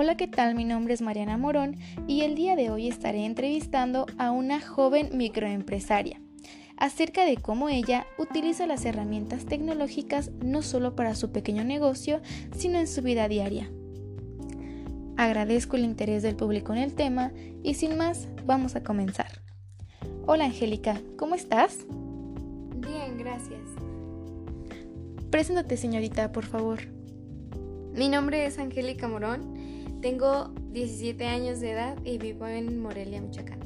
Hola, ¿qué tal? Mi nombre es Mariana Morón y el día de hoy estaré entrevistando a una joven microempresaria acerca de cómo ella utiliza las herramientas tecnológicas no solo para su pequeño negocio, sino en su vida diaria. Agradezco el interés del público en el tema y sin más, vamos a comenzar. Hola Angélica, ¿cómo estás? Bien, gracias. Preséntate señorita, por favor. Mi nombre es Angélica Morón, tengo 17 años de edad y vivo en Morelia, Michoacán.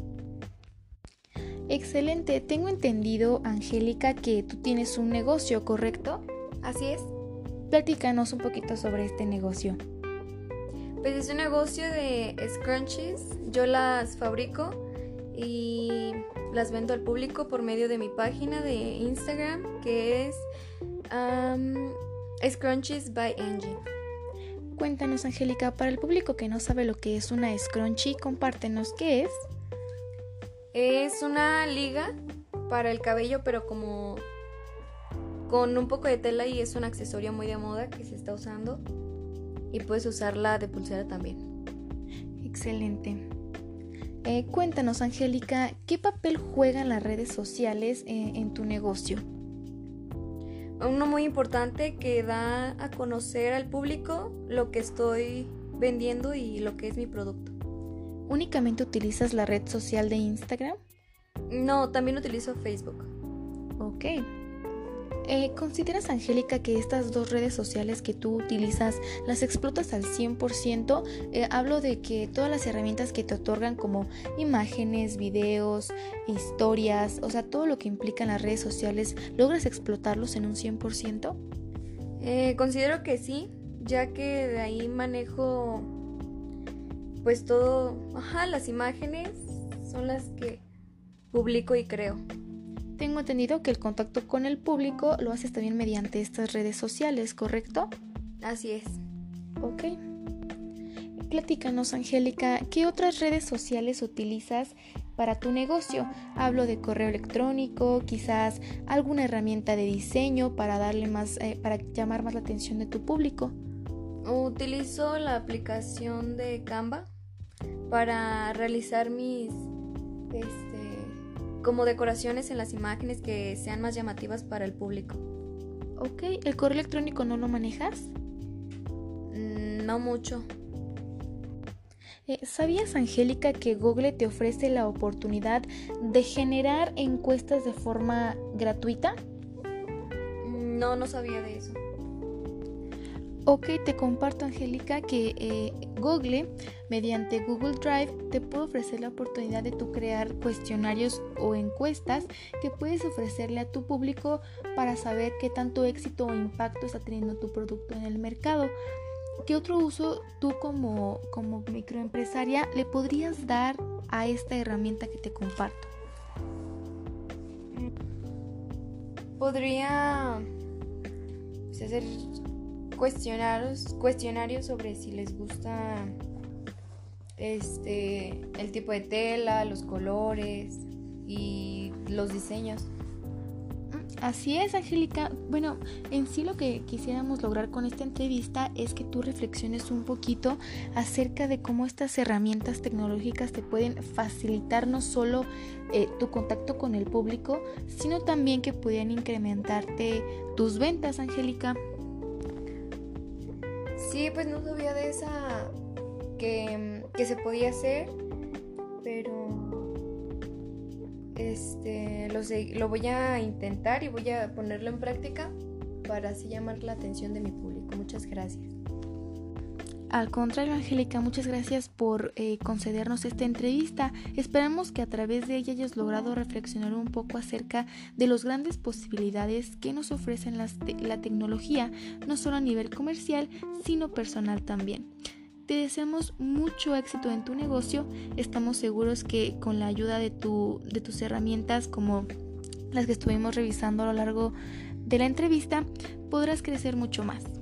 Excelente, tengo entendido, Angélica, que tú tienes un negocio, ¿correcto? Así es. Platícanos un poquito sobre este negocio. Pues es un negocio de scrunchies. Yo las fabrico y las vendo al público por medio de mi página de Instagram que es Scrunchies by Angie. Cuéntanos, Angélica, para el público que no sabe lo que es una scrunchie, compártenos qué es. Es una liga para el cabello, pero como con un poco de tela y es un accesorio muy de moda que se está usando y puedes usarla de pulsera también. Excelente. Eh, cuéntanos, Angélica, ¿qué papel juegan las redes sociales eh, en tu negocio? Uno muy importante que da a conocer al público lo que estoy vendiendo y lo que es mi producto. ¿Únicamente utilizas la red social de Instagram? No, también utilizo Facebook. Ok. Eh, ¿Consideras, Angélica, que estas dos redes sociales que tú utilizas las explotas al 100%? Eh, hablo de que todas las herramientas que te otorgan como imágenes, videos, historias, o sea, todo lo que implican las redes sociales, ¿logras explotarlos en un 100%? Eh, considero que sí, ya que de ahí manejo pues todo, ajá, las imágenes son las que publico y creo. Tengo entendido que el contacto con el público lo haces también mediante estas redes sociales, ¿correcto? Así es. Ok. Platícanos, Angélica, ¿qué otras redes sociales utilizas para tu negocio? Hablo de correo electrónico, quizás alguna herramienta de diseño para darle más, eh, para llamar más la atención de tu público. Utilizo la aplicación de Canva para realizar mis este, como decoraciones en las imágenes que sean más llamativas para el público. Ok, ¿el correo electrónico no lo manejas? Mm, no mucho. Eh, ¿Sabías, Angélica, que Google te ofrece la oportunidad de generar encuestas de forma gratuita? No, no sabía de eso. Ok, te comparto, Angélica, que eh, Google, mediante Google Drive, te puede ofrecer la oportunidad de crear cuestionarios o encuestas que puedes ofrecerle a tu público para saber qué tanto éxito o impacto está teniendo tu producto en el mercado. ¿Qué otro uso tú como, como microempresaria le podrías dar a esta herramienta que te comparto? Podría pues, hacer cuestionarios, cuestionarios sobre si les gusta este el tipo de tela, los colores y los diseños. Así es, Angélica. Bueno, en sí lo que quisiéramos lograr con esta entrevista es que tú reflexiones un poquito acerca de cómo estas herramientas tecnológicas te pueden facilitar no solo eh, tu contacto con el público, sino también que pueden incrementarte tus ventas, Angélica. Sí, pues no sabía de esa que, se podía hacer, pero este lo, lo voy a intentar y voy a ponerlo en práctica para así llamar la atención de mi público. Muchas gracias. Al contrario, Angélica, muchas gracias por eh, concedernos esta entrevista. Esperamos que a través de ella hayas logrado reflexionar un poco acerca de las grandes posibilidades que nos ofrecen la tecnología, no solo a nivel comercial, sino personal también. Te deseamos mucho éxito en tu negocio. Estamos seguros que con la ayuda de tus herramientas como las que estuvimos revisando a lo largo de la entrevista, podrás crecer mucho más.